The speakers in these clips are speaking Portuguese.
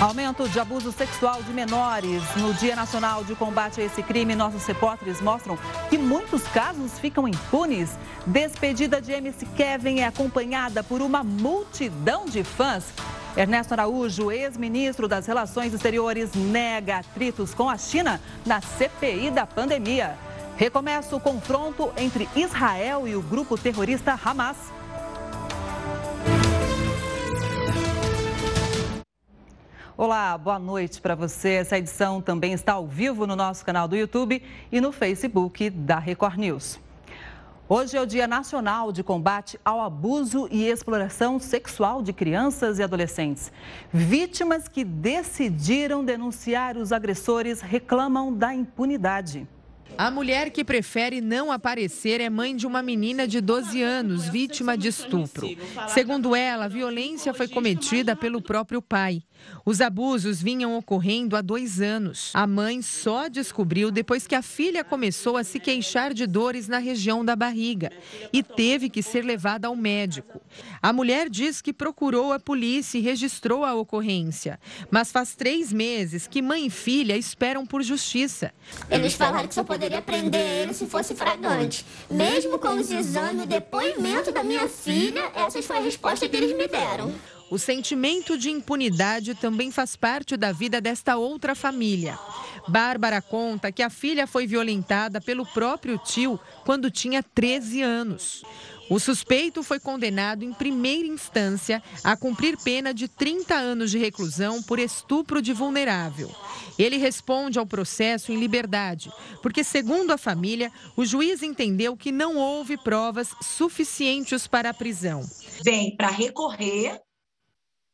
Aumento de abuso sexual de menores. No Dia Nacional de Combate a esse crime, nossos repórteres mostram que muitos casos ficam impunes. Despedida de MC Kevin é acompanhada por uma multidão de fãs. Ernesto Araújo, ex-ministro das Relações Exteriores, nega atritos com a China na CPI da pandemia. Recomeça o confronto entre Israel e o grupo terrorista Hamas. Olá, boa noite para você. Essa edição também está ao vivo no nosso canal do YouTube e no Facebook da Record News. Hoje é o Dia Nacional de Combate ao Abuso e Exploração Sexual de Crianças e Adolescentes. Vítimas que decidiram denunciar os agressores reclamam da impunidade. A mulher que prefere não aparecer é mãe de uma menina de 12 anos, vítima de estupro. Segundo ela, a violência foi cometida pelo próprio pai. Os abusos vinham ocorrendo há dois anos. A mãe só descobriu depois que a filha começou a se queixar de dores na região da barriga e teve que ser levada ao médico. A mulher diz que procurou a polícia e registrou a ocorrência, mas faz três meses que mãe e filha esperam por justiça. Eles falaram que só poderia prender ele se fosse fragante. Mesmo com os exames e depoimento da minha filha, essa foi a resposta que eles me deram. O sentimento de impunidade também faz parte da vida desta outra família. Bárbara conta que a filha foi violentada pelo próprio tio quando tinha 13 anos. O suspeito foi condenado em primeira instância a cumprir pena de 30 anos de reclusão por estupro de vulnerável. Ele responde ao processo em liberdade, porque, segundo a família, o juiz entendeu que não houve provas suficientes para a prisão. Vem para recorrer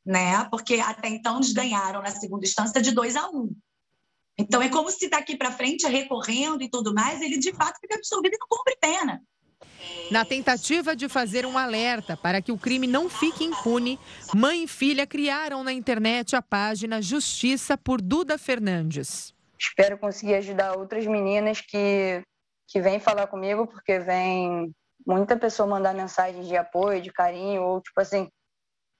né? Porque até então eles ganharam na segunda instância de 2 a 1. Um. Então é como se daqui para frente, recorrendo e tudo mais, ele de fato fica absolvido e não cumpre pena. Na tentativa de fazer um alerta para que o crime não fique impune, mãe e filha criaram na internet a página Justiça por Duda Fernandes. Espero conseguir ajudar outras meninas que, que vêm falar comigo, porque vem muita pessoa mandar mensagens de apoio, de carinho, ou tipo assim,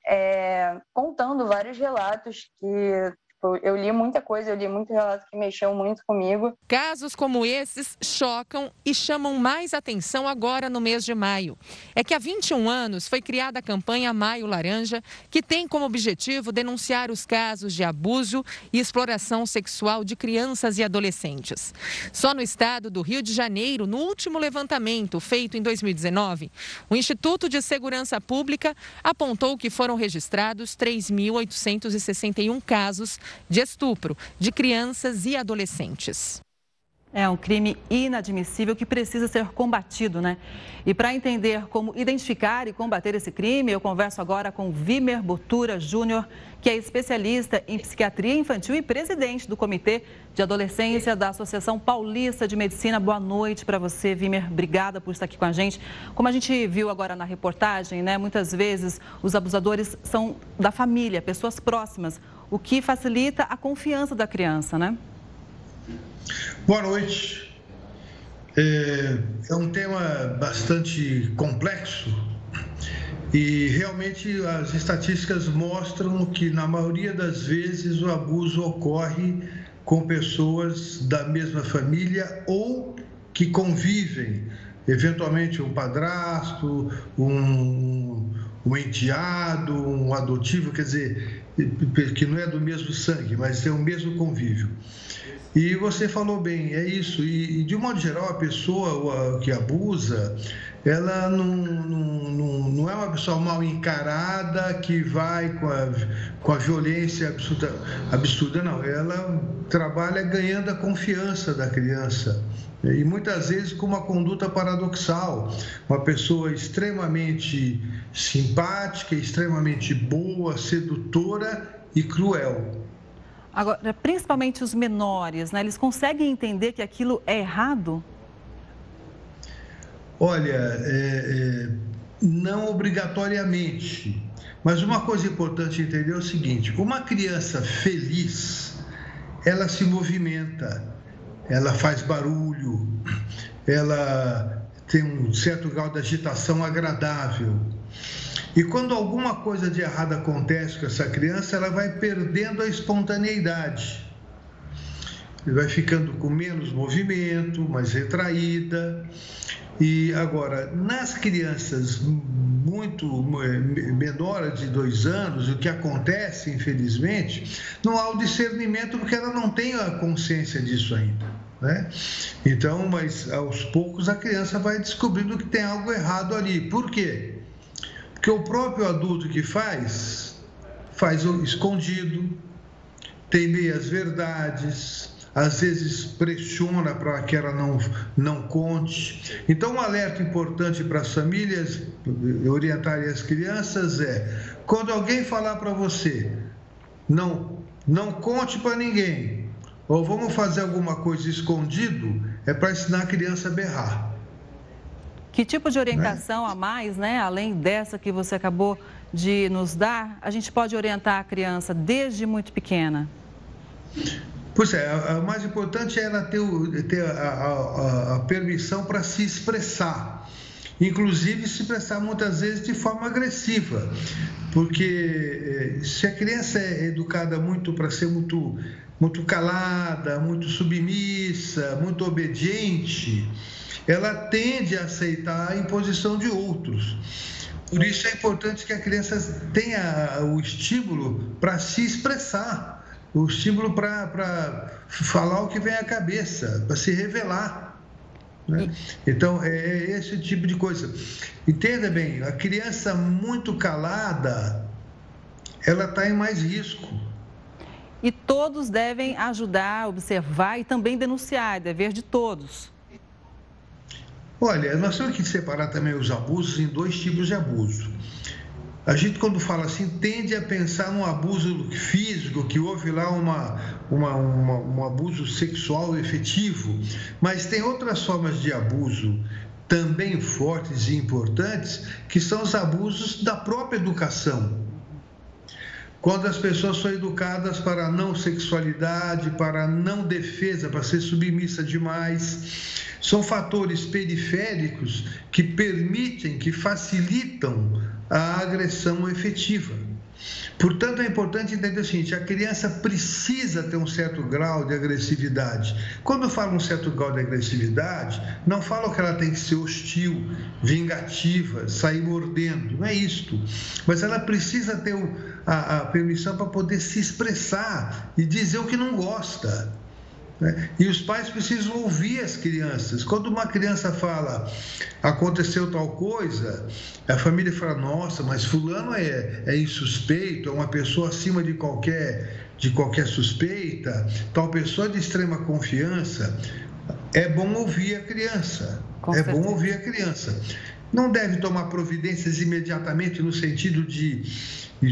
é, contando vários relatos que Tipo, eu li muita coisa, eu li muito relato que mexeu muito comigo. Casos como esses chocam e chamam mais atenção agora no mês de maio. É que há 21 anos foi criada a campanha Maio Laranja, que tem como objetivo denunciar os casos de abuso e exploração sexual de crianças e adolescentes. Só no estado do Rio de Janeiro, no último levantamento feito em 2019, o Instituto de Segurança Pública apontou que foram registrados 3.861 casos de estupro de crianças e adolescentes. É um crime inadmissível que precisa ser combatido, né? E para entender como identificar e combater esse crime, eu converso agora com Vimer Botura Júnior, que é especialista em psiquiatria infantil e presidente do Comitê de Adolescência da Associação Paulista de Medicina. Boa noite para você, Vimer. Obrigada por estar aqui com a gente. Como a gente viu agora na reportagem, né? Muitas vezes os abusadores são da família, pessoas próximas, o que facilita a confiança da criança, né? Boa noite. É, é um tema bastante complexo e realmente as estatísticas mostram que, na maioria das vezes, o abuso ocorre com pessoas da mesma família ou que convivem, eventualmente um padrasto, um, um enteado, um adotivo, quer dizer, que não é do mesmo sangue, mas é o mesmo convívio. E você falou bem, é isso. E, de um modo geral, a pessoa que abusa, ela não, não, não, é uma pessoa mal encarada que vai com a, com a violência absurda, absurda, não. Ela trabalha ganhando a confiança da criança. E muitas vezes com uma conduta paradoxal. Uma pessoa extremamente simpática, extremamente boa, sedutora e cruel. Agora, principalmente os menores, né? Eles conseguem entender que aquilo é errado? Olha, é, é, não obrigatoriamente. Mas uma coisa importante entender é o seguinte: uma criança feliz, ela se movimenta, ela faz barulho, ela tem um certo grau de agitação agradável. E quando alguma coisa de errado acontece com essa criança, ela vai perdendo a espontaneidade. Vai ficando com menos movimento, mais retraída. E agora, nas crianças muito menores de dois anos, o que acontece, infelizmente, não há o discernimento porque ela não tem a consciência disso ainda. Né? Então, mas aos poucos a criança vai descobrindo que tem algo errado ali. Por quê? Porque o próprio adulto que faz, faz escondido, tem meias verdades, às vezes pressiona para que ela não, não conte. Então, um alerta importante para as famílias orientarem as crianças é: quando alguém falar para você, não, não conte para ninguém, ou vamos fazer alguma coisa escondido, é para ensinar a criança a berrar. Que tipo de orientação né? a mais, né, além dessa que você acabou de nos dar, a gente pode orientar a criança desde muito pequena? Pois é, o mais importante é ela ter, ter a, a, a permissão para se expressar, inclusive se expressar muitas vezes de forma agressiva, porque eh, se a criança é educada muito para ser muito, muito calada, muito submissa, muito obediente, ela tende a aceitar a imposição de outros. Por isso é importante que a criança tenha o estímulo para se expressar o estímulo para falar o que vem à cabeça, para se revelar. Né? Então, é, é esse tipo de coisa. Entenda bem, a criança muito calada, ela está em mais risco. E todos devem ajudar, observar e também denunciar, é dever de todos. Olha, nós temos que separar também os abusos em dois tipos de abuso. A gente, quando fala assim, tende a pensar num abuso físico, que houve lá uma, uma, uma, um abuso sexual efetivo, mas tem outras formas de abuso também fortes e importantes, que são os abusos da própria educação. Quando as pessoas são educadas para não sexualidade, para não defesa, para ser submissa demais, são fatores periféricos que permitem, que facilitam a agressão efetiva. Portanto, é importante entender o seguinte: a criança precisa ter um certo grau de agressividade. Quando eu falo um certo grau de agressividade, não falo que ela tem que ser hostil, vingativa, sair mordendo, não é isto. Mas ela precisa ter a, a permissão para poder se expressar e dizer o que não gosta. Né? E os pais precisam ouvir as crianças. Quando uma criança fala, aconteceu tal coisa, a família fala, nossa, mas fulano é, é insuspeito, é uma pessoa acima de qualquer, de qualquer suspeita, tal pessoa de extrema confiança. É bom ouvir a criança. Com é certeza. bom ouvir a criança. Não deve tomar providências imediatamente no sentido de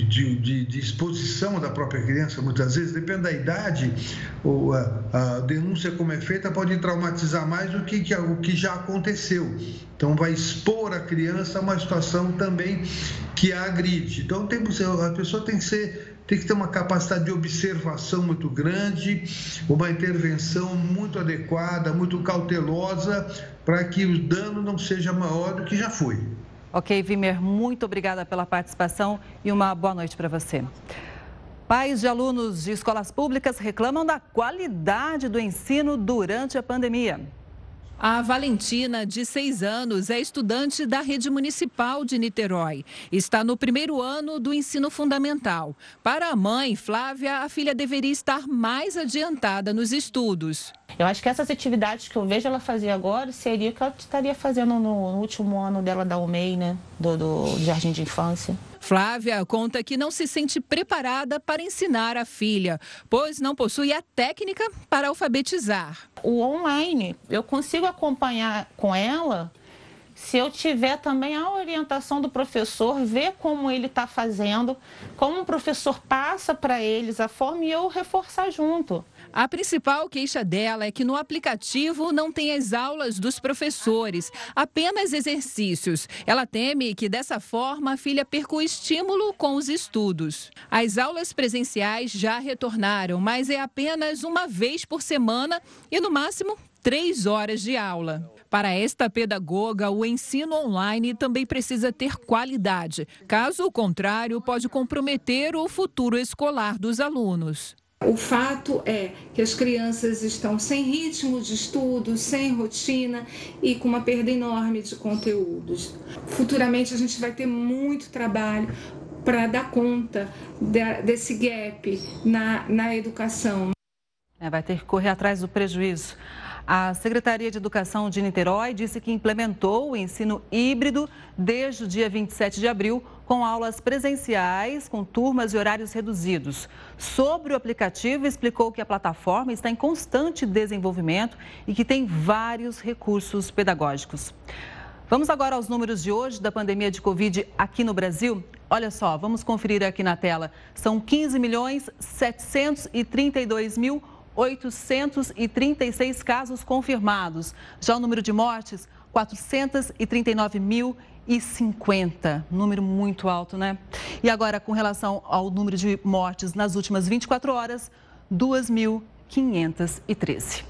de, de, de, exposição da própria criança, muitas vezes, depende da idade, ou a, a denúncia como é feita pode traumatizar mais do que, que o que já aconteceu. Então, vai expor a criança a uma situação também que a agride. Então, tem, a pessoa tem que ser tem que ter uma capacidade de observação muito grande, uma intervenção muito adequada, muito cautelosa, para que o dano não seja maior do que já foi. Ok, Vimer, muito obrigada pela participação e uma boa noite para você. Pais de alunos de escolas públicas reclamam da qualidade do ensino durante a pandemia. A Valentina, de seis anos, é estudante da rede municipal de Niterói. Está no primeiro ano do ensino fundamental. Para a mãe, Flávia, a filha deveria estar mais adiantada nos estudos. Eu acho que essas atividades que eu vejo ela fazer agora seria o que ela estaria fazendo no, último ano dela da UMEI, né? Do, do Jardim de Infância. Flávia conta que não se sente preparada para ensinar a filha, pois não possui a técnica para alfabetizar. O online, eu consigo acompanhar com ela se eu tiver também a orientação do professor, ver como ele está fazendo, como o professor passa para eles a forma e eu reforçar junto. A principal queixa dela é que no aplicativo não tem as aulas dos professores, apenas exercícios. Ela teme que dessa forma a filha perca o estímulo com os estudos. As aulas presenciais já retornaram, mas é apenas uma vez por semana e no máximo três horas de aula. Para esta pedagoga, o ensino online também precisa ter qualidade. Caso contrário, pode comprometer o futuro escolar dos alunos. O fato é que as crianças estão sem ritmo de estudo, sem rotina e com uma perda enorme de conteúdos. Futuramente a gente vai ter muito trabalho para dar conta desse gap na, na educação. É, vai ter que correr atrás do prejuízo. A Secretaria de Educação de Niterói disse que implementou o ensino híbrido desde o dia 27 de abril, com aulas presenciais, com turmas e horários reduzidos. Sobre o aplicativo, explicou que a plataforma está em constante desenvolvimento e que tem vários recursos pedagógicos. Vamos agora aos números de hoje da pandemia de Covid aqui no Brasil. Olha só, vamos conferir aqui na tela. São 15 milhões 732 mil 836 casos confirmados. Já o número de mortes, 439.050. Número muito alto, né? E agora, com relação ao número de mortes nas últimas 24 horas, 2.513.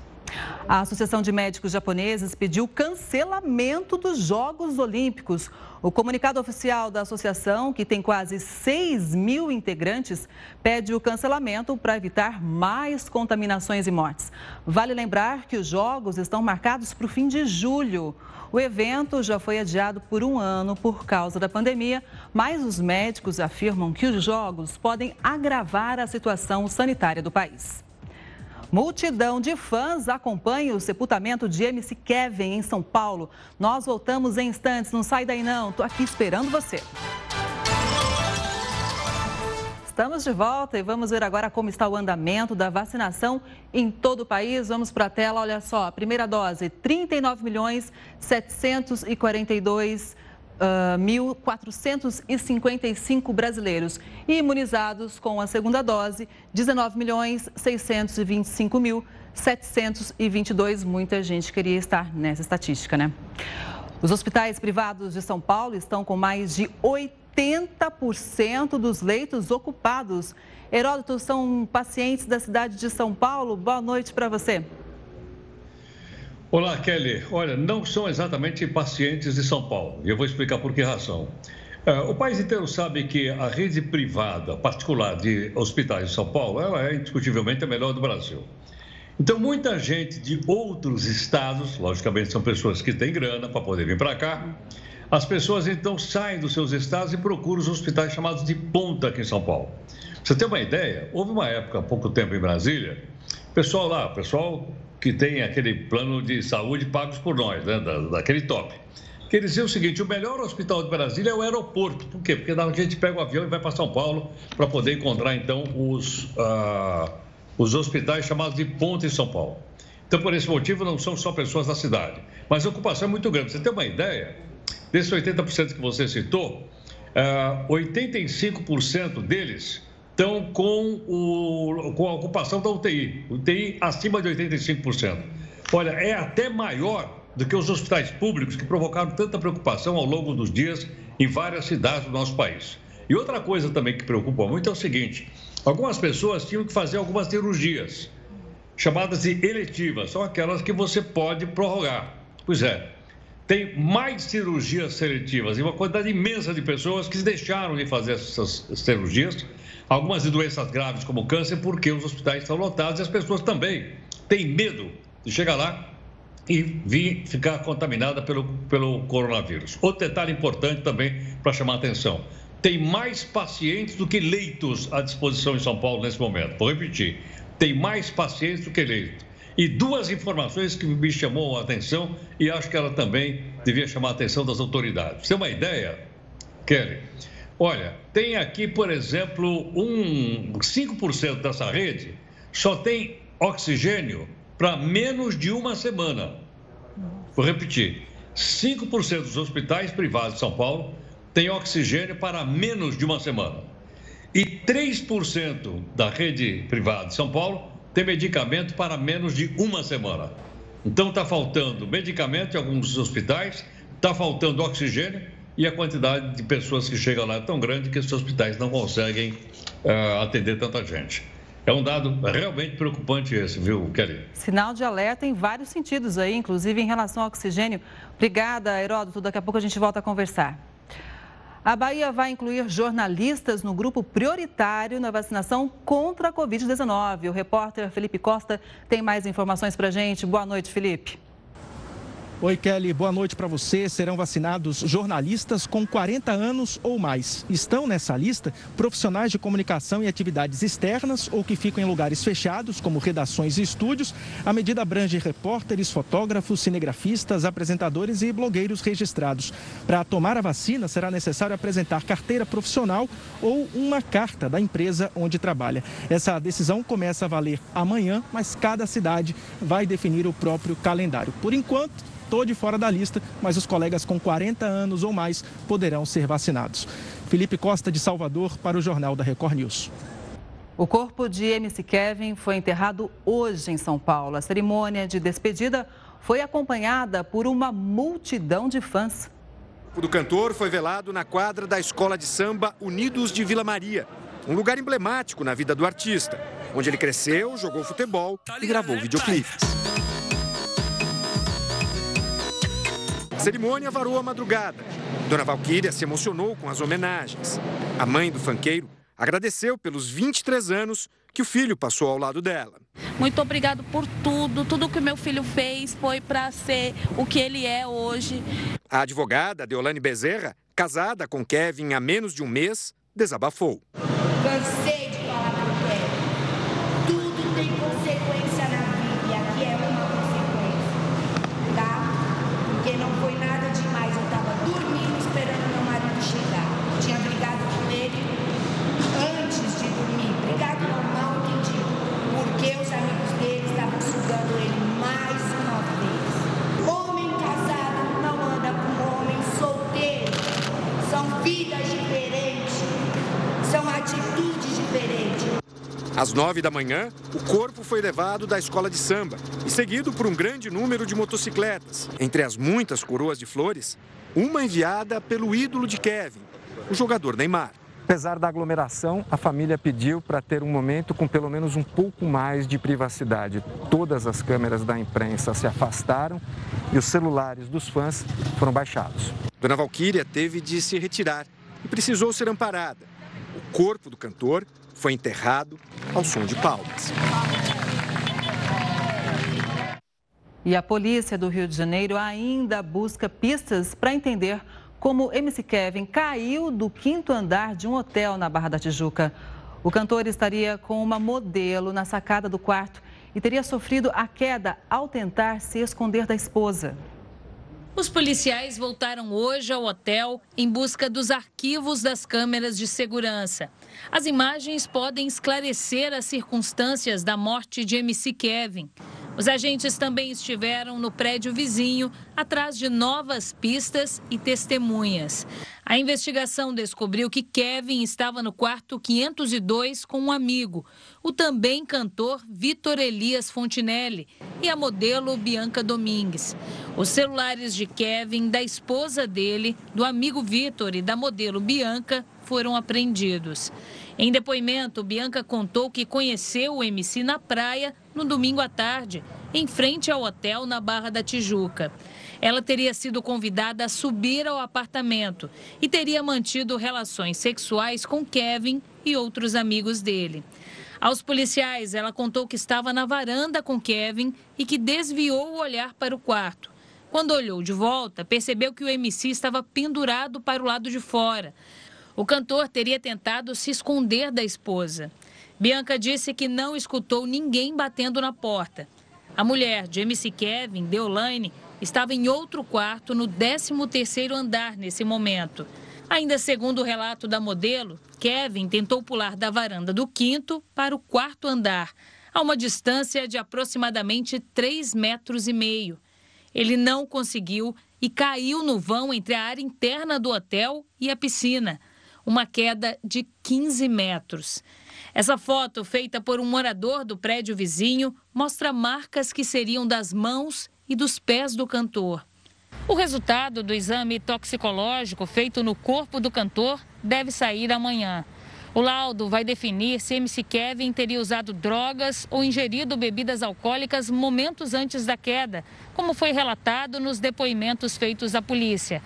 A Associação de Médicos Japoneses pediu cancelamento dos Jogos Olímpicos. O comunicado oficial da associação, que tem quase 6 mil integrantes, pede o cancelamento para evitar mais contaminações e mortes. Vale lembrar que os Jogos estão marcados para o fim de julho. O evento já foi adiado por um ano por causa da pandemia, mas os médicos afirmam que os Jogos podem agravar a situação sanitária do país. Multidão de fãs acompanha o sepultamento de MC Kevin em São Paulo. Nós voltamos em instantes, não sai daí não, estou aqui esperando você. Estamos de volta e vamos ver agora como está o andamento da vacinação em todo o país. Vamos para a tela, olha só, primeira dose, 39 milhões 742 1.455 brasileiros e imunizados com a segunda dose, 19 milhões 625 mil 722. Muita gente queria estar nessa estatística, né? Os hospitais privados de São Paulo estão com mais de 80% dos leitos ocupados. Heródoto, são pacientes da cidade de São Paulo. Boa noite para você. Olá, Kelly. Olha, não são exatamente pacientes de São Paulo. E eu vou explicar por que razão. É, o país inteiro sabe que a rede privada particular de hospitais de São Paulo ela é indiscutivelmente a melhor do Brasil. Então, muita gente de outros estados, logicamente são pessoas que têm grana para poder vir para cá, as pessoas então saem dos seus estados e procuram os hospitais chamados de ponta aqui em São Paulo. Pra você ter uma ideia, houve uma época, há pouco tempo em Brasília, pessoal lá, pessoal que tem aquele plano de saúde pagos por nós, né, da, daquele top. Quer dizer o seguinte: o melhor hospital de Brasília é o aeroporto. Por quê? Porque a gente pega o avião e vai para São Paulo para poder encontrar, então, os, uh, os hospitais chamados de ponte em São Paulo. Então, por esse motivo, não são só pessoas da cidade. Mas a ocupação é muito grande. Você tem uma ideia? Desses 80% que você citou, uh, ah, 85% deles estão com, o, com a ocupação da UTI, UTI acima de 85%. Olha, é até maior do que os hospitais públicos que provocaram tanta preocupação ao longo dos dias em várias cidades do nosso país. E outra coisa também que preocupa muito é o seguinte: algumas pessoas tinham que fazer algumas cirurgias, chamadas de eletivas, são aquelas que você pode prorrogar. Pois é, tem mais cirurgias seletivas e uma quantidade imensa de pessoas que deixaram de fazer essas cirurgias algumas de doenças graves como câncer, porque os hospitais estão lotados e as pessoas também têm medo de chegar lá e vir ficar contaminada pelo, pelo coronavírus. Outro detalhe importante também para chamar a atenção: tem mais pacientes do que leitos à disposição em São Paulo nesse momento. Vou repetir: tem mais pacientes do que leitos. E duas informações que me chamou a atenção e acho que ela também devia chamar a atenção das autoridades. Você tem uma ideia, Kelly? Olha, tem aqui, por exemplo, um 5% dessa rede só tem oxigênio para menos de uma semana. Vou repetir: 5% dos hospitais privados de São Paulo têm oxigênio para menos de uma semana. E 3% da rede privada de São Paulo tem medicamento para menos de uma semana. Então está faltando medicamento em alguns hospitais, está faltando oxigênio e a quantidade de pessoas que chegam lá é tão grande que esses hospitais não conseguem uh, atender tanta gente. É um dado realmente preocupante esse, viu, Kelly? Sinal de alerta em vários sentidos aí, inclusive em relação ao oxigênio. Obrigada, Heródoto. Daqui a pouco a gente volta a conversar. A Bahia vai incluir jornalistas no grupo prioritário na vacinação contra a Covid-19. O repórter Felipe Costa tem mais informações para a gente. Boa noite, Felipe. Oi, Kelly. Boa noite para você. Serão vacinados jornalistas com 40 anos ou mais. Estão nessa lista profissionais de comunicação e atividades externas ou que ficam em lugares fechados, como redações e estúdios. A medida abrange repórteres, fotógrafos, cinegrafistas, apresentadores e blogueiros registrados. Para tomar a vacina, será necessário apresentar carteira profissional ou uma carta da empresa onde trabalha. Essa decisão começa a valer amanhã, mas cada cidade vai definir o próprio calendário. Por enquanto, estou de fora da lista, mas os colegas com 40 anos ou mais poderão ser vacinados. Felipe Costa de Salvador para o Jornal da Record News. O corpo de MC Kevin foi enterrado hoje em São Paulo. A cerimônia de despedida foi acompanhada por uma multidão de fãs. O do cantor foi velado na quadra da Escola de Samba Unidos de Vila Maria, um lugar emblemático na vida do artista, onde ele cresceu, jogou futebol e gravou videoclipes. Cerimônia varou a madrugada. Dona Valquíria se emocionou com as homenagens. A mãe do fanqueiro agradeceu pelos 23 anos que o filho passou ao lado dela. Muito obrigado por tudo. Tudo que meu filho fez foi para ser o que ele é hoje. A advogada Deolane Bezerra, casada com Kevin há menos de um mês, desabafou. Às nove da manhã, o corpo foi levado da escola de samba e seguido por um grande número de motocicletas. Entre as muitas coroas de flores, uma enviada pelo ídolo de Kevin, o jogador Neymar. Apesar da aglomeração, a família pediu para ter um momento com pelo menos um pouco mais de privacidade. Todas as câmeras da imprensa se afastaram e os celulares dos fãs foram baixados. Dona Valquíria teve de se retirar e precisou ser amparada. O corpo do cantor foi enterrado ao som de palmas. E a polícia do Rio de Janeiro ainda busca pistas para entender como MC Kevin caiu do quinto andar de um hotel na Barra da Tijuca. O cantor estaria com uma modelo na sacada do quarto e teria sofrido a queda ao tentar se esconder da esposa. Os policiais voltaram hoje ao hotel em busca dos arquivos das câmeras de segurança. As imagens podem esclarecer as circunstâncias da morte de MC Kevin. Os agentes também estiveram no prédio vizinho, atrás de novas pistas e testemunhas. A investigação descobriu que Kevin estava no quarto 502 com um amigo, o também cantor Vitor Elias Fontinelli e a modelo Bianca Domingues. Os celulares de Kevin, da esposa dele, do amigo Vitor e da modelo Bianca foram apreendidos. Em depoimento, Bianca contou que conheceu o MC na praia no domingo à tarde, em frente ao hotel na Barra da Tijuca. Ela teria sido convidada a subir ao apartamento e teria mantido relações sexuais com Kevin e outros amigos dele. Aos policiais, ela contou que estava na varanda com Kevin e que desviou o olhar para o quarto. Quando olhou de volta, percebeu que o MC estava pendurado para o lado de fora. O cantor teria tentado se esconder da esposa. Bianca disse que não escutou ninguém batendo na porta. A mulher de MC Kevin, Deolane, estava em outro quarto no 13º andar nesse momento. Ainda segundo o relato da modelo, Kevin tentou pular da varanda do quinto para o quarto andar, a uma distância de aproximadamente 3 metros e meio. Ele não conseguiu e caiu no vão entre a área interna do hotel e a piscina uma queda de 15 metros. Essa foto, feita por um morador do prédio vizinho, mostra marcas que seriam das mãos e dos pés do cantor. O resultado do exame toxicológico feito no corpo do cantor deve sair amanhã. O laudo vai definir se MC Kevin teria usado drogas ou ingerido bebidas alcoólicas momentos antes da queda, como foi relatado nos depoimentos feitos à polícia.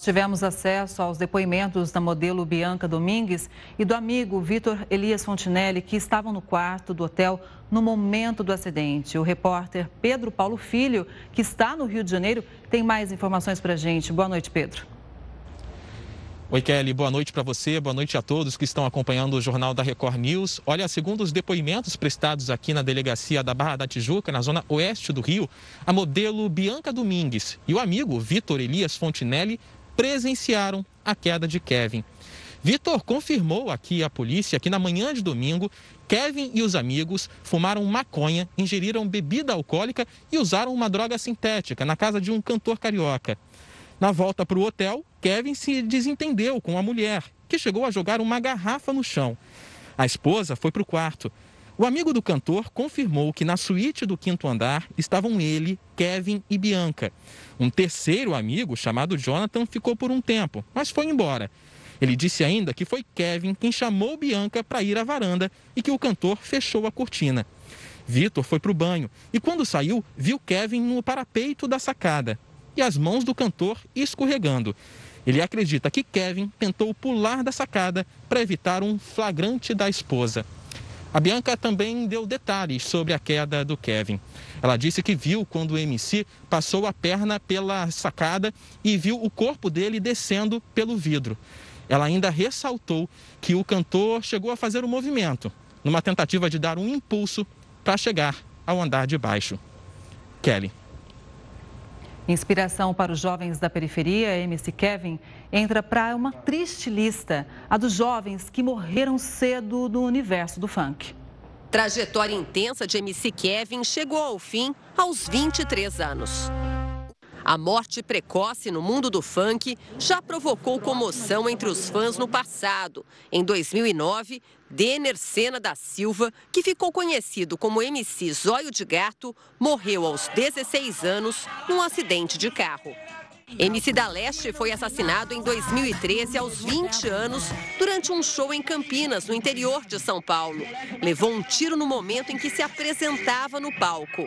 Tivemos acesso aos depoimentos da modelo Bianca Domingues e do amigo Vitor Elias Fontinelli, que estavam no quarto do hotel no momento do acidente. O repórter Pedro Paulo Filho, que está no Rio de Janeiro, tem mais informações para a gente. Boa noite, Pedro. Oi, Kelly, boa noite para você, boa noite a todos que estão acompanhando o Jornal da Record News. Olha, segundo os depoimentos prestados aqui na delegacia da Barra da Tijuca, na zona oeste do Rio, a modelo Bianca Domingues e o amigo Vitor Elias Fontinelli presenciaram a queda de Kevin. Vitor confirmou aqui à polícia que na manhã de domingo, Kevin e os amigos fumaram maconha, ingeriram bebida alcoólica e usaram uma droga sintética na casa de um cantor carioca. Na volta para o hotel, Kevin se desentendeu com a mulher, que chegou a jogar uma garrafa no chão. A esposa foi para o quarto. O amigo do cantor confirmou que na suíte do quinto andar estavam ele, Kevin e Bianca. Um terceiro amigo, chamado Jonathan, ficou por um tempo, mas foi embora. Ele disse ainda que foi Kevin quem chamou Bianca para ir à varanda e que o cantor fechou a cortina. Vitor foi para o banho e, quando saiu, viu Kevin no parapeito da sacada e as mãos do cantor escorregando. Ele acredita que Kevin tentou pular da sacada para evitar um flagrante da esposa. A Bianca também deu detalhes sobre a queda do Kevin. Ela disse que viu quando o MC passou a perna pela sacada e viu o corpo dele descendo pelo vidro. Ela ainda ressaltou que o cantor chegou a fazer o um movimento, numa tentativa de dar um impulso para chegar ao andar de baixo. Kelly. Inspiração para os jovens da periferia, MC Kevin entra para uma triste lista, a dos jovens que morreram cedo no universo do funk. Trajetória intensa de MC Kevin chegou ao fim aos 23 anos. A morte precoce no mundo do funk já provocou comoção entre os fãs no passado. Em 2009, Denner Sena da Silva, que ficou conhecido como MC Zóio de Gato, morreu aos 16 anos num acidente de carro. MC da Leste foi assassinado em 2013, aos 20 anos, durante um show em Campinas, no interior de São Paulo. Levou um tiro no momento em que se apresentava no palco.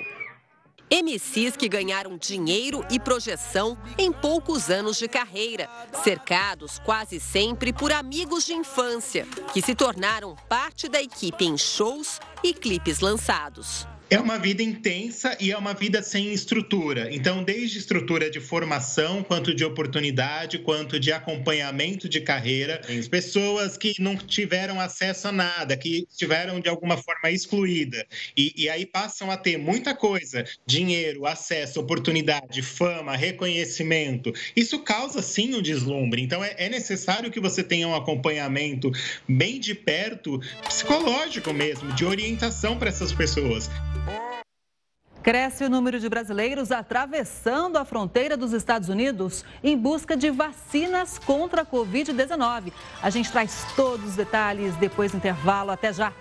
MCs que ganharam dinheiro e projeção em poucos anos de carreira, cercados quase sempre por amigos de infância, que se tornaram parte da equipe em shows e clipes lançados. É uma vida intensa e é uma vida sem estrutura. Então, desde estrutura de formação, quanto de oportunidade, quanto de acompanhamento de carreira, pessoas que não tiveram acesso a nada, que estiveram de alguma forma excluídas. E, e aí passam a ter muita coisa: dinheiro, acesso, oportunidade, fama, reconhecimento. Isso causa sim um deslumbre. Então, é, é necessário que você tenha um acompanhamento bem de perto, psicológico mesmo, de orientação para essas pessoas. Cresce o número de brasileiros atravessando a fronteira dos Estados Unidos em busca de vacinas contra a Covid-19. A gente traz todos os detalhes depois do intervalo. Até já!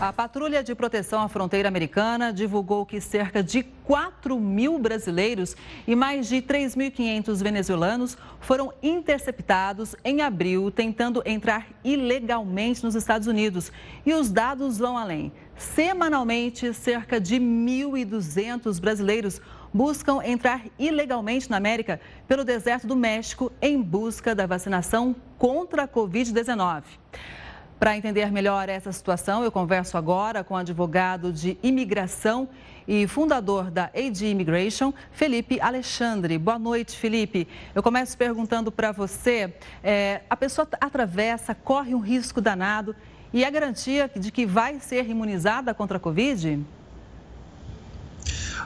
A Patrulha de Proteção à Fronteira Americana divulgou que cerca de 4 mil brasileiros e mais de 3.500 venezuelanos foram interceptados em abril tentando entrar ilegalmente nos Estados Unidos. E os dados vão além. Semanalmente, cerca de 1.200 brasileiros buscam entrar ilegalmente na América pelo deserto do México em busca da vacinação contra a Covid-19. Para entender melhor essa situação, eu converso agora com o advogado de imigração e fundador da AD Immigration, Felipe Alexandre. Boa noite, Felipe. Eu começo perguntando para você: é, a pessoa atravessa, corre um risco danado e a garantia de que vai ser imunizada contra a Covid?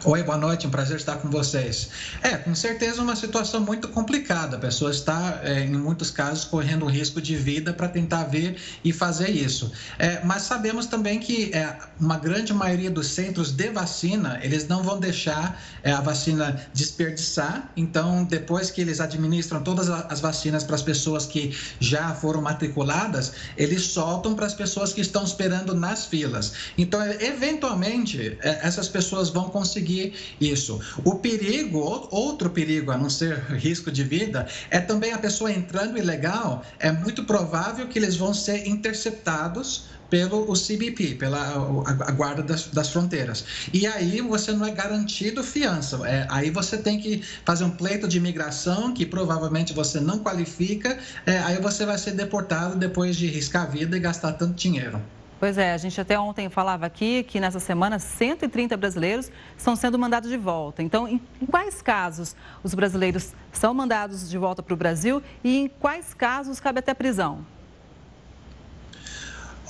Oi, boa noite, um prazer estar com vocês. É, com certeza uma situação muito complicada. A pessoa está, é, em muitos casos, correndo risco de vida para tentar ver e fazer isso. É, mas sabemos também que é, uma grande maioria dos centros de vacina, eles não vão deixar é, a vacina desperdiçar. Então, depois que eles administram todas as vacinas para as pessoas que já foram matriculadas, eles soltam para as pessoas que estão esperando nas filas. Então, eventualmente, é, essas pessoas vão conseguir conseguir isso. O perigo, outro perigo, a não ser risco de vida, é também a pessoa entrando ilegal. É muito provável que eles vão ser interceptados pelo o CBP, pela a, a guarda das, das, fronteiras. E aí você não é garantido fiança. É, aí você tem que fazer um pleito de imigração que provavelmente você não qualifica. É, aí você vai ser deportado depois de riscar a vida e gastar tanto dinheiro. Pois é, a gente até ontem falava aqui que nessa semana 130 brasileiros estão sendo mandados de volta. Então, em quais casos os brasileiros são mandados de volta para o Brasil e em quais casos cabe até prisão?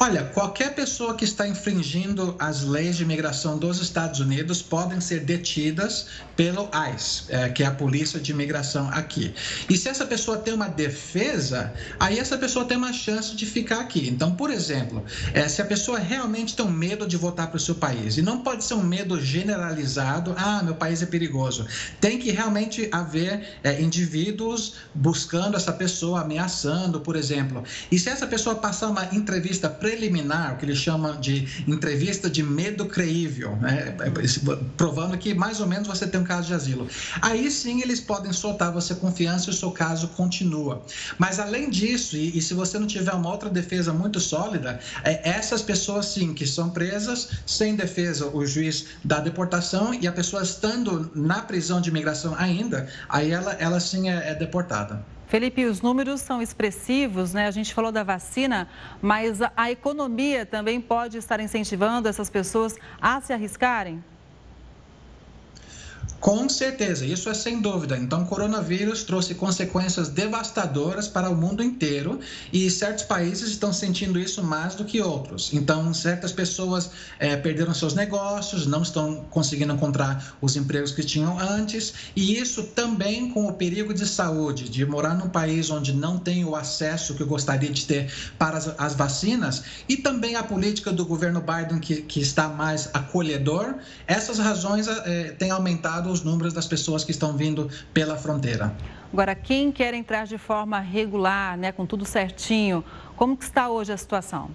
Olha, qualquer pessoa que está infringindo as leis de imigração dos Estados Unidos podem ser detidas pelo ICE, é, que é a Polícia de Imigração aqui. E se essa pessoa tem uma defesa, aí essa pessoa tem uma chance de ficar aqui. Então, por exemplo, é, se a pessoa realmente tem um medo de voltar para o seu país, e não pode ser um medo generalizado, ah, meu país é perigoso. Tem que realmente haver é, indivíduos buscando essa pessoa, ameaçando, por exemplo. E se essa pessoa passar uma entrevista preliminar, o que eles chamam de entrevista de medo creível, né? provando que mais ou menos você tem um caso de asilo. Aí sim eles podem soltar você confiança e o seu caso continua. Mas além disso, e, e se você não tiver uma outra defesa muito sólida, é, essas pessoas sim que são presas sem defesa, o juiz dá deportação e a pessoa estando na prisão de imigração ainda, aí ela, ela sim é, é deportada. Felipe, os números são expressivos, né? A gente falou da vacina, mas a economia também pode estar incentivando essas pessoas a se arriscarem? Com certeza, isso é sem dúvida. Então, o coronavírus trouxe consequências devastadoras para o mundo inteiro e certos países estão sentindo isso mais do que outros. Então, certas pessoas é, perderam seus negócios, não estão conseguindo encontrar os empregos que tinham antes, e isso também com o perigo de saúde, de morar num país onde não tem o acesso que gostaria de ter para as, as vacinas, e também a política do governo Biden, que, que está mais acolhedor. Essas razões é, têm aumentado os números das pessoas que estão vindo pela fronteira. Agora, quem quer entrar de forma regular, né, com tudo certinho, como que está hoje a situação?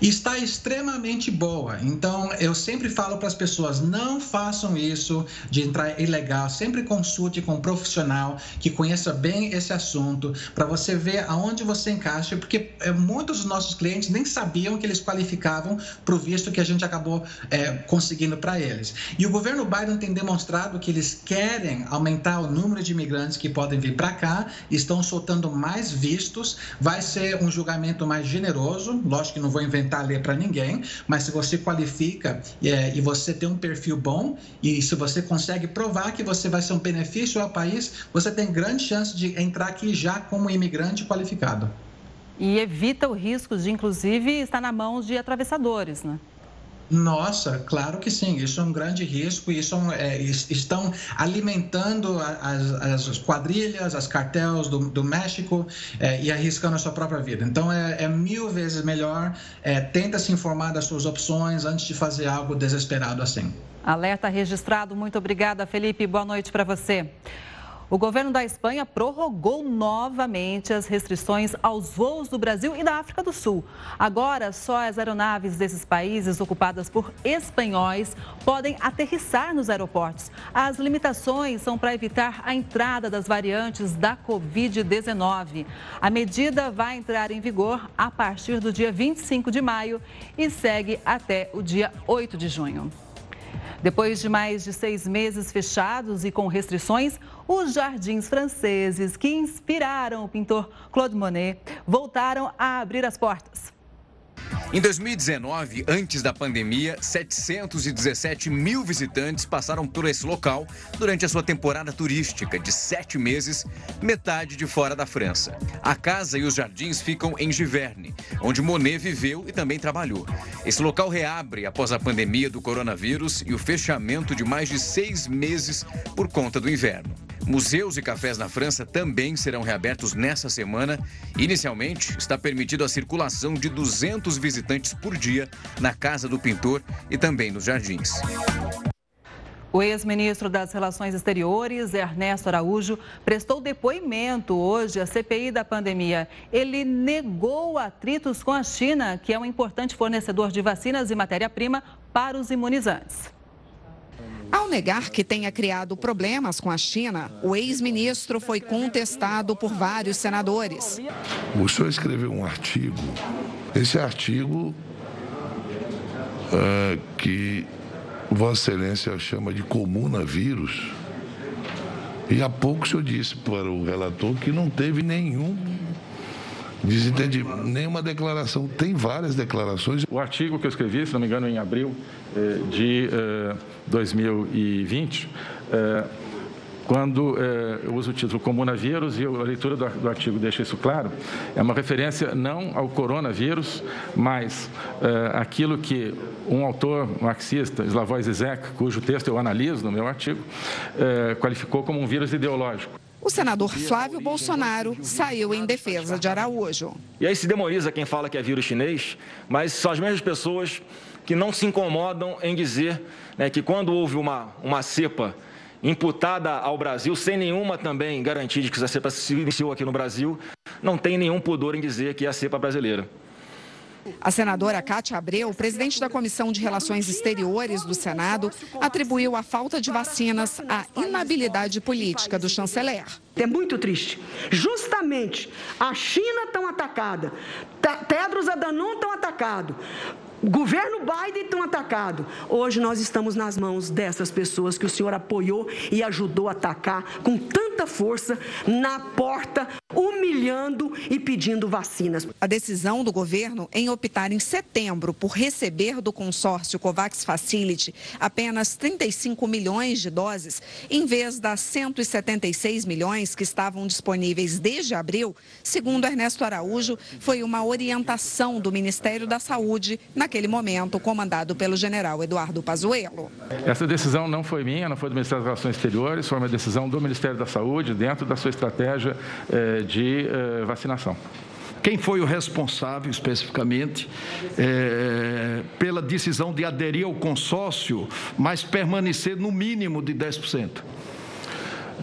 Está extremamente boa. Então, eu sempre falo para as pessoas: não façam isso de entrar ilegal. Sempre consulte com um profissional que conheça bem esse assunto, para você ver aonde você encaixa, porque é, muitos dos nossos clientes nem sabiam que eles qualificavam para o visto que a gente acabou é, conseguindo para eles. E o governo Biden tem demonstrado que eles querem aumentar o número de imigrantes que podem vir para cá, estão soltando mais vistos, vai ser um julgamento mais generoso. Lógico que não vou inventar ler para ninguém, mas se você qualifica é, e você tem um perfil bom e se você consegue provar que você vai ser um benefício ao país, você tem grande chance de entrar aqui já como imigrante qualificado. E evita o risco de, inclusive, estar na mão de atravessadores, né? Nossa, claro que sim. Isso é um grande risco e isso é, estão alimentando as, as, quadrilhas, as cartéis do, do México é, e arriscando a sua própria vida. Então é, é mil vezes melhor. É, tenta se informar das suas opções antes de fazer algo desesperado assim. Alerta registrado. Muito obrigada, Felipe. Boa noite para você. O governo da Espanha prorrogou novamente as restrições aos voos do Brasil e da África do Sul. Agora, só as aeronaves desses países ocupadas por espanhóis podem aterrissar nos aeroportos. As limitações são para evitar a entrada das variantes da Covid-19. A medida vai entrar em vigor a partir do dia 25 de maio e segue até o dia 8 de junho. Depois de mais de seis meses fechados e com restrições, os jardins franceses que inspiraram o pintor Claude Monet voltaram a abrir as portas. Em 2019, antes da pandemia, 717 mil visitantes passaram por esse local durante a sua temporada turística de sete meses, metade de fora da França. A casa e os jardins ficam em Giverny, onde Monet viveu e também trabalhou. Esse local reabre após a pandemia do coronavírus e o fechamento de mais de seis meses por conta do inverno. Museus e cafés na França também serão reabertos nessa semana. Inicialmente, está permitido a circulação de 200 visitantes por dia na casa do pintor e também nos jardins. O ex-ministro das Relações Exteriores, Ernesto Araújo, prestou depoimento hoje à CPI da pandemia. Ele negou atritos com a China, que é um importante fornecedor de vacinas e matéria-prima para os imunizantes. Ao negar que tenha criado problemas com a China, o ex-ministro foi contestado por vários senadores. O senhor escreveu um artigo. Esse artigo uh, que Vossa Excelência chama de comunavírus. E há pouco o senhor disse para o relator que não teve nenhum desentendi nenhuma declaração. Tem várias declarações. O artigo que eu escrevi, se não me engano, em abril eh, de 2020, eh, quando eh, eu uso o título comunavírus e a leitura do, do, artigo deixa isso claro, é uma referência não ao coronavírus, mas eh, aquilo que um autor marxista, Slavoj Zizek, cujo texto eu analiso no meu artigo, eh, qualificou como um vírus ideológico. O senador Flávio Bolsonaro saiu em defesa de Araújo. E aí se demoniza quem fala que é vírus chinês, mas são as mesmas pessoas que não se incomodam em dizer né, que quando houve uma, uma cepa imputada ao Brasil, sem nenhuma também garantia de que essa cepa se iniciou aqui no Brasil, não tem nenhum pudor em dizer que é a cepa brasileira. A senadora Cátia Abreu, presidente da Comissão de Relações Exteriores do Senado, atribuiu a falta de vacinas à inabilidade política do chanceler. É muito triste. Justamente a China tão atacada, Tedros Adhanom tão atacado, governo Biden tão atacado. Hoje nós estamos nas mãos dessas pessoas que o senhor apoiou e ajudou a atacar com tanta força na porta, humilhando e pedindo vacinas. A decisão do governo em optar em setembro por receber do consórcio COVAX Facility apenas 35 milhões de doses, em vez das 176 milhões que estavam disponíveis desde abril, segundo Ernesto Araújo, foi uma orientação do Ministério da Saúde na naquele momento comandado pelo general Eduardo Pazuello. Essa decisão não foi minha, não foi do Ministério das Relações Exteriores, foi uma decisão do Ministério da Saúde dentro da sua estratégia eh, de eh, vacinação. Quem foi o responsável, especificamente, é, pela decisão de aderir ao consórcio, mas permanecer no mínimo de 10%?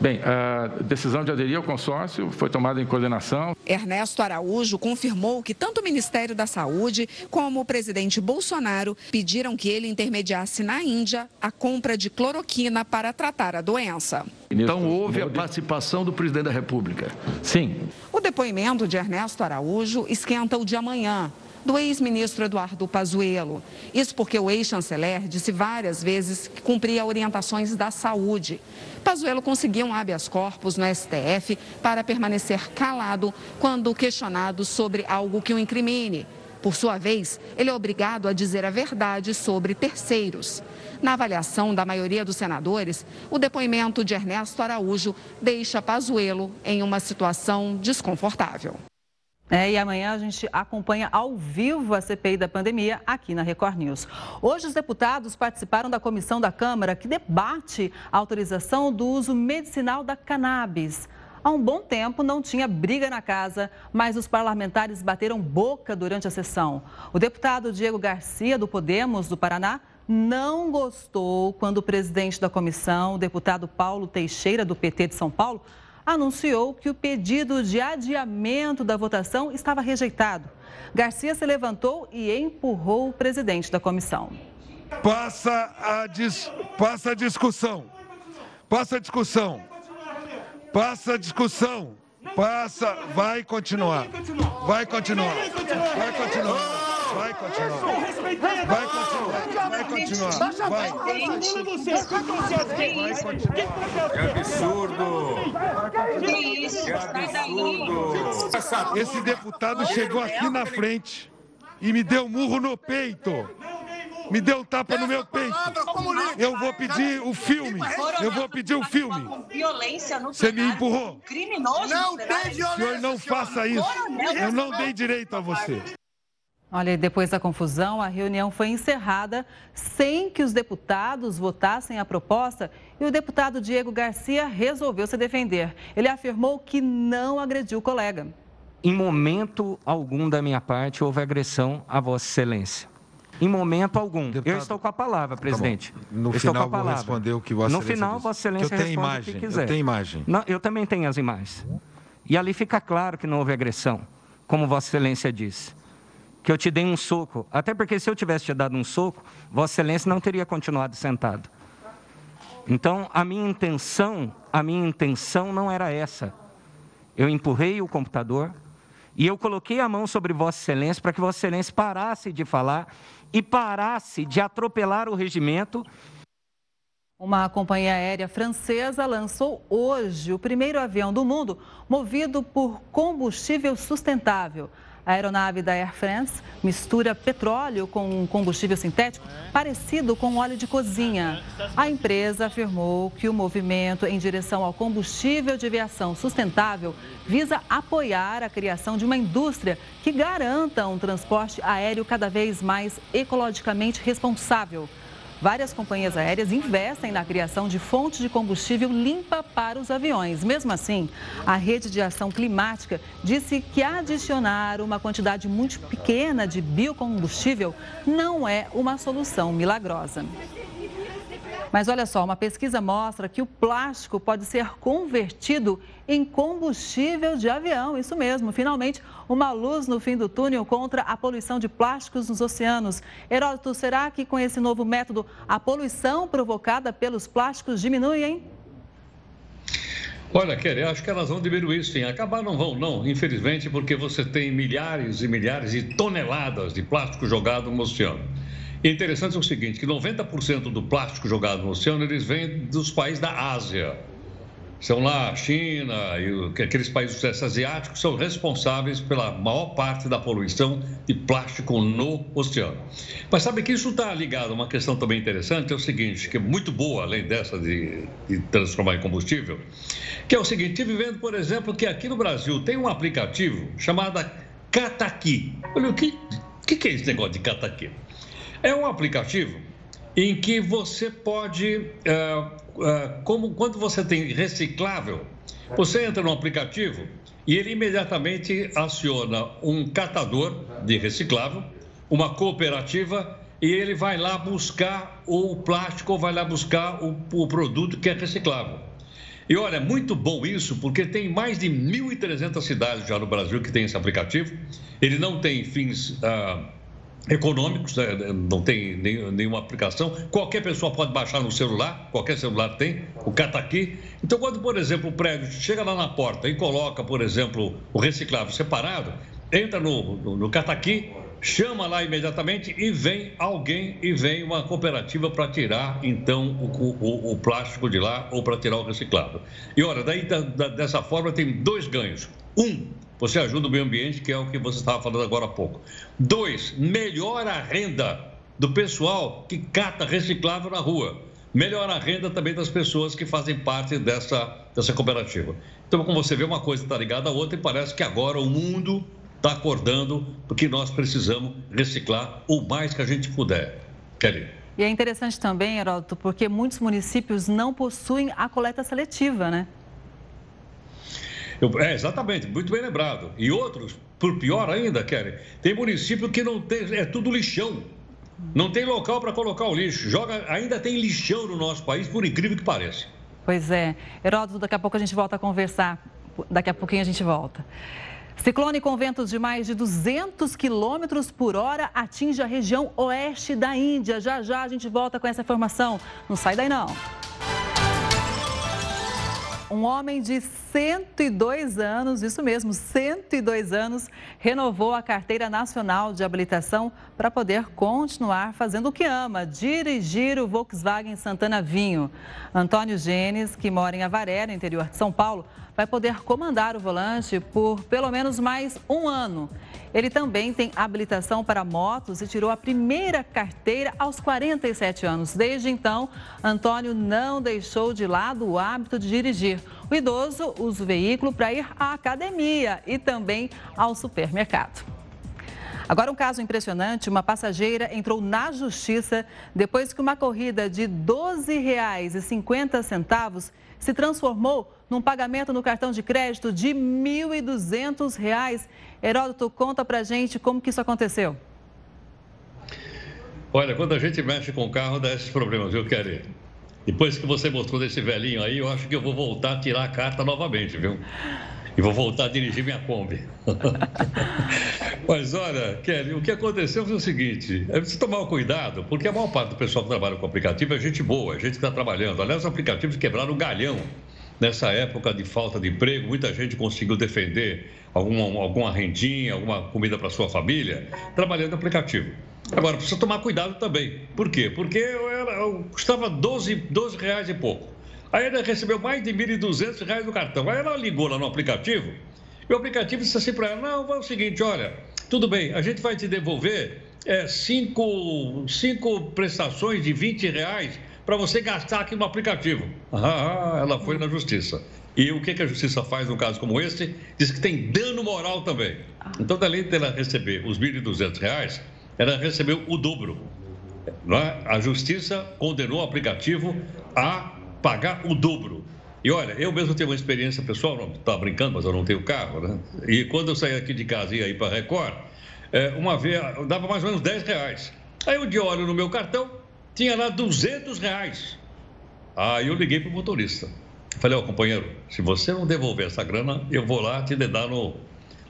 Bem, a decisão de aderir ao consórcio foi tomada em coordenação. Ernesto Araújo confirmou que tanto o Ministério da Saúde como o presidente Bolsonaro pediram que ele intermediasse na Índia a compra de cloroquina para tratar a doença. Então houve a participação do presidente da República? Sim. O depoimento de Ernesto Araújo esquenta o de amanhã do ex-ministro Eduardo Pazuello. Isso porque o ex-chanceler disse várias vezes que cumpria orientações da saúde. Pazuello conseguiu um habeas corpus no STF para permanecer calado quando questionado sobre algo que o incrimine. Por sua vez, ele é obrigado a dizer a verdade sobre terceiros. Na avaliação da maioria dos senadores, o depoimento de Ernesto Araújo deixa Pazuello em uma situação desconfortável. É, e amanhã a gente acompanha ao vivo a CPI da pandemia aqui na Record News. Hoje, os deputados participaram da comissão da Câmara que debate a autorização do uso medicinal da cannabis. Há um bom tempo não tinha briga na casa, mas os parlamentares bateram boca durante a sessão. O deputado Diego Garcia, do Podemos do Paraná, não gostou quando o presidente da comissão, o deputado Paulo Teixeira, do PT de São Paulo, anunciou que o pedido de adiamento da votação estava rejeitado. Garcia se levantou e empurrou o presidente da comissão. Passa a, dis... Passa a discussão. Passa a discussão. Passa a discussão. Passa. Vai continuar. Vai continuar. Vai continuar. Vai continuar. Vai continuar. Vai continuar. Vai. Vai continuar. Que absurdo. Que absurdo. Esse deputado chegou aqui na frente e me deu um murro no peito me deu um tapa no meu peito. Eu vou pedir o filme. Eu vou pedir o filme. Você me empurrou. Criminoso. Não tem violência. Senhor, não faça isso. Eu não dei direito a você. Olha, depois da confusão, a reunião foi encerrada sem que os deputados votassem a proposta e o deputado Diego Garcia resolveu se defender. Ele afirmou que não agrediu o colega. Em momento algum da minha parte houve agressão a Vossa Excelência. Em momento algum. Deputado, eu estou com a palavra, tá presidente. Tá no eu final, vou responder o que Vossa No final, Vossa Excelência eu tenho imagem, o que quiser. Eu tenho imagem. Não, eu também tenho as imagens. E ali fica claro que não houve agressão, como Vossa Excelência disse que eu te dei um soco. Até porque se eu tivesse te dado um soco, Vossa Excelência não teria continuado sentado. Então, a minha intenção, a minha intenção não era essa. Eu empurrei o computador e eu coloquei a mão sobre Vossa Excelência para que Vossa Excelência parasse de falar e parasse de atropelar o regimento uma companhia aérea francesa lançou hoje o primeiro avião do mundo movido por combustível sustentável. A aeronave da Air France mistura petróleo com combustível sintético parecido com óleo de cozinha. A empresa afirmou que o movimento em direção ao combustível de aviação sustentável visa apoiar a criação de uma indústria que garanta um transporte aéreo cada vez mais ecologicamente responsável. Várias companhias aéreas investem na criação de fontes de combustível limpa para os aviões. Mesmo assim, a rede de ação climática disse que adicionar uma quantidade muito pequena de biocombustível não é uma solução milagrosa. Mas olha só, uma pesquisa mostra que o plástico pode ser convertido em combustível de avião. Isso mesmo, finalmente, uma luz no fim do túnel contra a poluição de plásticos nos oceanos. Heródoto, será que com esse novo método a poluição provocada pelos plásticos diminui, hein? Olha, Kelly, acho que elas vão diminuir sim. Acabar não vão, não, infelizmente, porque você tem milhares e milhares de toneladas de plástico jogado no oceano. E interessante é o seguinte, que 90% do plástico jogado no oceano, eles vêm dos países da Ásia. São lá a China e aqueles países asiáticos são responsáveis pela maior parte da poluição de plástico no oceano. Mas sabe que isso está ligado a uma questão também interessante, é o seguinte, que é muito boa, além dessa de, de transformar em combustível, que é o seguinte, estive vendo, por exemplo, que aqui no Brasil tem um aplicativo chamado Cataqui. Olha, o que, que é esse negócio de Cataqui? É um aplicativo em que você pode, é, é, como quando você tem reciclável, você entra no aplicativo e ele imediatamente aciona um catador de reciclável, uma cooperativa e ele vai lá buscar o plástico ou vai lá buscar o, o produto que é reciclável. E olha, é muito bom isso, porque tem mais de 1.300 cidades já no Brasil que tem esse aplicativo. Ele não tem fins. Ah, econômicos, né? não tem nenhuma aplicação. Qualquer pessoa pode baixar no celular, qualquer celular tem, o Cataqui. Então, quando, por exemplo, o prédio chega lá na porta e coloca, por exemplo, o reciclável separado, entra no, no, no Cataqui, chama lá imediatamente e vem alguém e vem uma cooperativa para tirar, então, o, o, o, plástico de lá ou para tirar o reciclável. E olha, daí da, da, dessa forma tem dois ganhos. Um, você ajuda o meio ambiente, que é o que você estava falando agora há pouco. Dois, melhora a renda do pessoal que cata reciclável na rua. Melhora a renda também das pessoas que fazem parte dessa, dessa cooperativa. Então, como você vê, uma coisa está ligada à outra e parece que agora o mundo está acordando porque nós precisamos reciclar o mais que a gente puder. Kelly. E é interessante também, Heródoto, porque muitos municípios não possuem a coleta seletiva, né? Eu, é, exatamente, muito bem lembrado. E outros, por pior ainda, Kelly, tem município que não tem, é tudo lixão. Não tem local para colocar o lixo. Joga, ainda tem lixão no nosso país, por incrível que pareça. Pois é. Heródoto, daqui a pouco a gente volta a conversar. Daqui a pouquinho a gente volta. Ciclone com ventos de mais de 200 quilômetros por hora atinge a região oeste da Índia. Já já a gente volta com essa informação. Não sai daí não. Um homem de 102 anos, isso mesmo, 102 anos, renovou a carteira nacional de habilitação para poder continuar fazendo o que ama, dirigir o Volkswagen Santana Vinho. Antônio Genes, que mora em Avaré, no interior de São Paulo, vai poder comandar o volante por pelo menos mais um ano. Ele também tem habilitação para motos e tirou a primeira carteira aos 47 anos. Desde então, Antônio não deixou de lado o hábito de dirigir. O idoso usa o veículo para ir à academia e também ao supermercado. Agora, um caso impressionante: uma passageira entrou na justiça depois que uma corrida de R$ 12,50 se transformou num pagamento no cartão de crédito de R$ 1.200. Heródoto, conta pra gente como que isso aconteceu. Olha, quando a gente mexe com o carro, dá esses problemas, viu, Kelly? Depois que você mostrou desse velhinho aí, eu acho que eu vou voltar a tirar a carta novamente, viu? E vou voltar a dirigir minha Kombi. Mas olha, Kelly, o que aconteceu foi o seguinte: é preciso tomar cuidado, porque a maior parte do pessoal que trabalha com aplicativo é gente boa, é gente que está trabalhando. Aliás, os aplicativos quebraram o galhão. Nessa época de falta de emprego, muita gente conseguiu defender alguma, alguma rendinha, alguma comida para sua família, trabalhando no aplicativo. Agora, precisa tomar cuidado também. Por quê? Porque eu, era, eu custava 12, 12 reais e pouco. Aí ela recebeu mais de 1.200 reais no cartão. Aí ela ligou lá no aplicativo e o aplicativo disse assim para ela: Não, é o seguinte, olha, tudo bem, a gente vai te devolver é, cinco, cinco prestações de 20 reais para você gastar aqui no aplicativo. Ah, ela foi na justiça. E o que, que a justiça faz num caso como esse? Diz que tem dano moral também. Então, além dela receber os 1.200 reais, ela recebeu o dobro. É? A justiça condenou o aplicativo a pagar o dobro. E olha, eu mesmo tenho uma experiência pessoal, não estava brincando, mas eu não tenho carro, né? E quando eu saí aqui de casa e ia ir para Record, é, uma vez, dava mais ou menos 10 reais. Aí um dia eu olho no meu cartão, tinha lá 200 reais. Aí eu liguei para o motorista. Falei, ó, oh, companheiro, se você não devolver essa grana, eu vou lá te dedar no,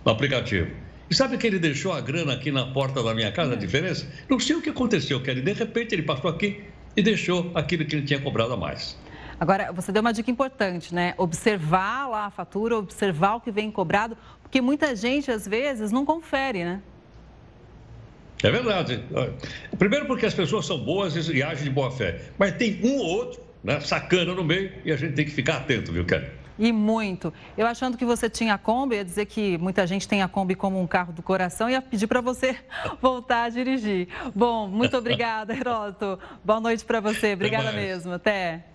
no aplicativo. E sabe que ele deixou a grana aqui na porta da minha casa, a diferença? Não sei o que aconteceu, Kelly. De repente ele passou aqui e deixou aquilo que ele tinha cobrado a mais. Agora, você deu uma dica importante, né? Observar lá a fatura, observar o que vem cobrado, porque muita gente, às vezes, não confere, né? É verdade. Primeiro porque as pessoas são boas e agem de boa fé. Mas tem um ou outro, né, sacana no meio, e a gente tem que ficar atento, viu, Kelly? E muito. Eu achando que você tinha a Kombi, ia dizer que muita gente tem a Kombi como um carro do coração, e ia pedir para você voltar a dirigir. Bom, muito obrigada, Heródoto. Boa noite para você. Obrigada mesmo. Até.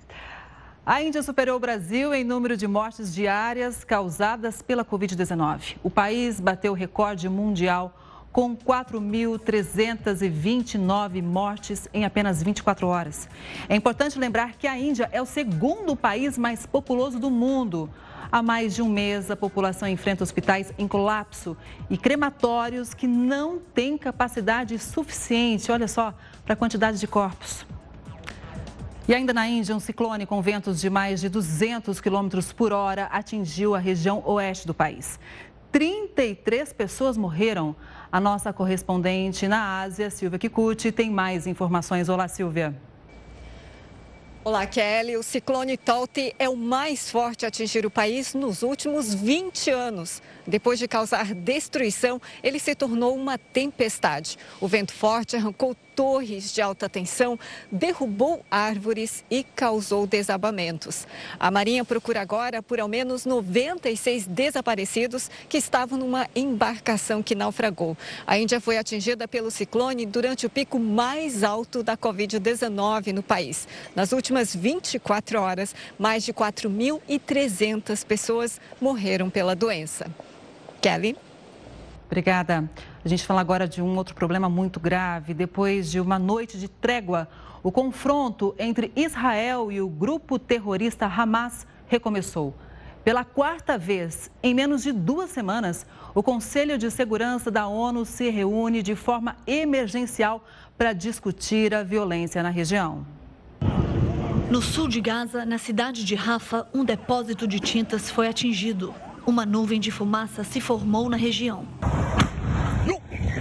A Índia superou o Brasil em número de mortes diárias causadas pela Covid-19. O país bateu o recorde mundial com 4.329 mortes em apenas 24 horas. É importante lembrar que a Índia é o segundo país mais populoso do mundo. Há mais de um mês, a população enfrenta hospitais em colapso e crematórios que não têm capacidade suficiente, olha só, para a quantidade de corpos. E ainda na Índia, um ciclone com ventos de mais de 200 quilômetros por hora atingiu a região oeste do país. 33 pessoas morreram. A nossa correspondente na Ásia, Silvia Kikuchi, tem mais informações. Olá, Silvia. Olá, Kelly. O ciclone Tolti é o mais forte a atingir o país nos últimos 20 anos. Depois de causar destruição, ele se tornou uma tempestade. O vento forte arrancou torres de alta tensão, derrubou árvores e causou desabamentos. A Marinha procura agora por ao menos 96 desaparecidos que estavam numa embarcação que naufragou. A Índia foi atingida pelo ciclone durante o pico mais alto da Covid-19 no país. Nas últimas 24 horas, mais de 4.300 pessoas morreram pela doença. Kelly. Obrigada. A gente fala agora de um outro problema muito grave. Depois de uma noite de trégua, o confronto entre Israel e o grupo terrorista Hamas recomeçou. Pela quarta vez em menos de duas semanas, o Conselho de Segurança da ONU se reúne de forma emergencial para discutir a violência na região. No sul de Gaza, na cidade de Rafa, um depósito de tintas foi atingido. Uma nuvem de fumaça se formou na região.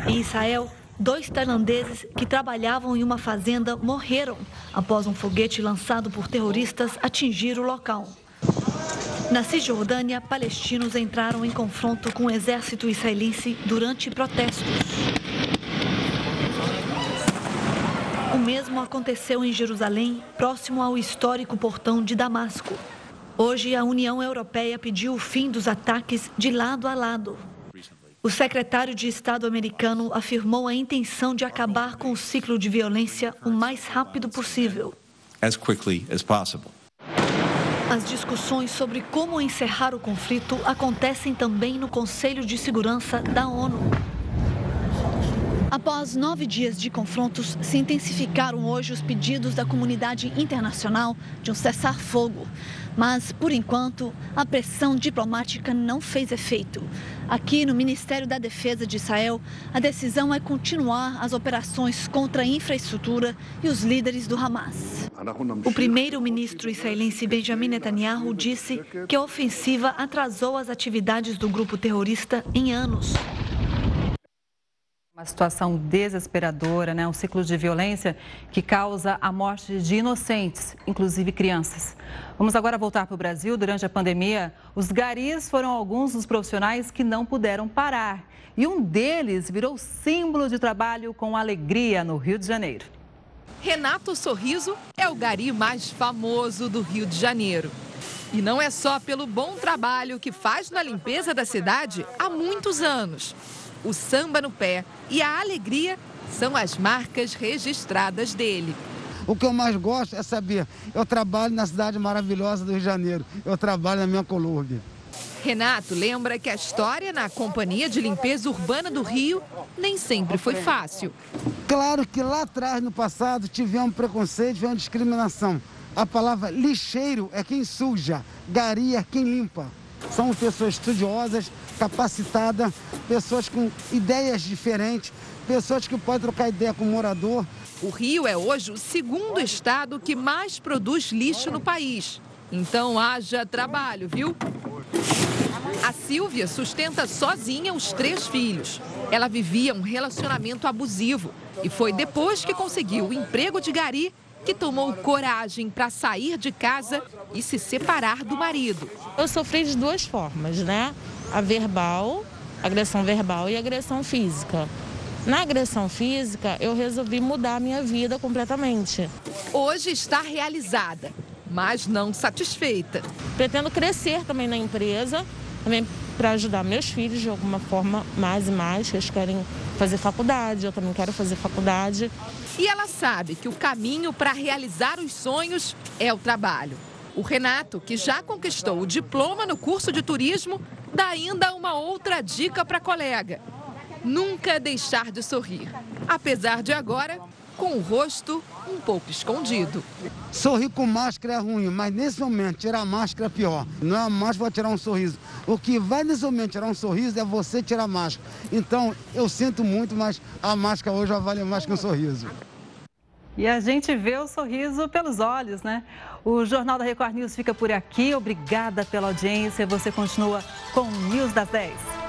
Em Israel, dois tailandeses que trabalhavam em uma fazenda morreram após um foguete lançado por terroristas atingir o local. Na Cisjordânia, palestinos entraram em confronto com o exército israelense durante protestos. O mesmo aconteceu em Jerusalém, próximo ao histórico portão de Damasco. Hoje, a União Europeia pediu o fim dos ataques de lado a lado. O secretário de Estado americano afirmou a intenção de acabar com o ciclo de violência o mais rápido possível. As discussões sobre como encerrar o conflito acontecem também no Conselho de Segurança da ONU. Após nove dias de confrontos, se intensificaram hoje os pedidos da comunidade internacional de um cessar-fogo. Mas, por enquanto, a pressão diplomática não fez efeito. Aqui no Ministério da Defesa de Israel, a decisão é continuar as operações contra a infraestrutura e os líderes do Hamas. O primeiro-ministro israelense Benjamin Netanyahu disse que a ofensiva atrasou as atividades do grupo terrorista em anos. Uma situação desesperadora, né? um ciclo de violência que causa a morte de inocentes, inclusive crianças. Vamos agora voltar para o Brasil. Durante a pandemia, os garis foram alguns dos profissionais que não puderam parar. E um deles virou símbolo de trabalho com alegria no Rio de Janeiro. Renato Sorriso é o gari mais famoso do Rio de Janeiro. E não é só pelo bom trabalho que faz na limpeza da cidade há muitos anos o samba no pé e a alegria são as marcas registradas dele. O que eu mais gosto é saber, eu trabalho na cidade maravilhosa do Rio de Janeiro, eu trabalho na minha colômbia. Renato lembra que a história na Companhia de Limpeza Urbana do Rio nem sempre foi fácil. Claro que lá atrás, no passado, tivemos preconceito, tivemos discriminação. A palavra lixeiro é quem suja, gari é quem limpa. São pessoas estudiosas, capacitadas, pessoas com ideias diferentes, pessoas que podem trocar ideia com o morador. O Rio é hoje o segundo estado que mais produz lixo no país. Então haja trabalho, viu? A Silvia sustenta sozinha os três filhos. Ela vivia um relacionamento abusivo e foi depois que conseguiu o emprego de gari que tomou coragem para sair de casa e se separar do marido. Eu sofri de duas formas, né? A verbal, agressão verbal e agressão física. Na agressão física, eu resolvi mudar a minha vida completamente. Hoje está realizada, mas não satisfeita. Pretendo crescer também na empresa, também para ajudar meus filhos de alguma forma mais e mais, que eles querem fazer faculdade, eu também quero fazer faculdade. E ela sabe que o caminho para realizar os sonhos é o trabalho. O Renato, que já conquistou o diploma no curso de turismo, dá ainda uma outra dica para a colega: nunca deixar de sorrir, apesar de agora com o rosto um pouco escondido. Sorrir com máscara é ruim, mas nesse momento tirar a máscara é pior. Não é a máscara tirar um sorriso. O que vai nesse momento tirar um sorriso é você tirar a máscara. Então, eu sinto muito, mas a máscara hoje vale mais que um sorriso. E a gente vê o sorriso pelos olhos, né? O Jornal da Record News fica por aqui. Obrigada pela audiência. Você continua com o News das 10.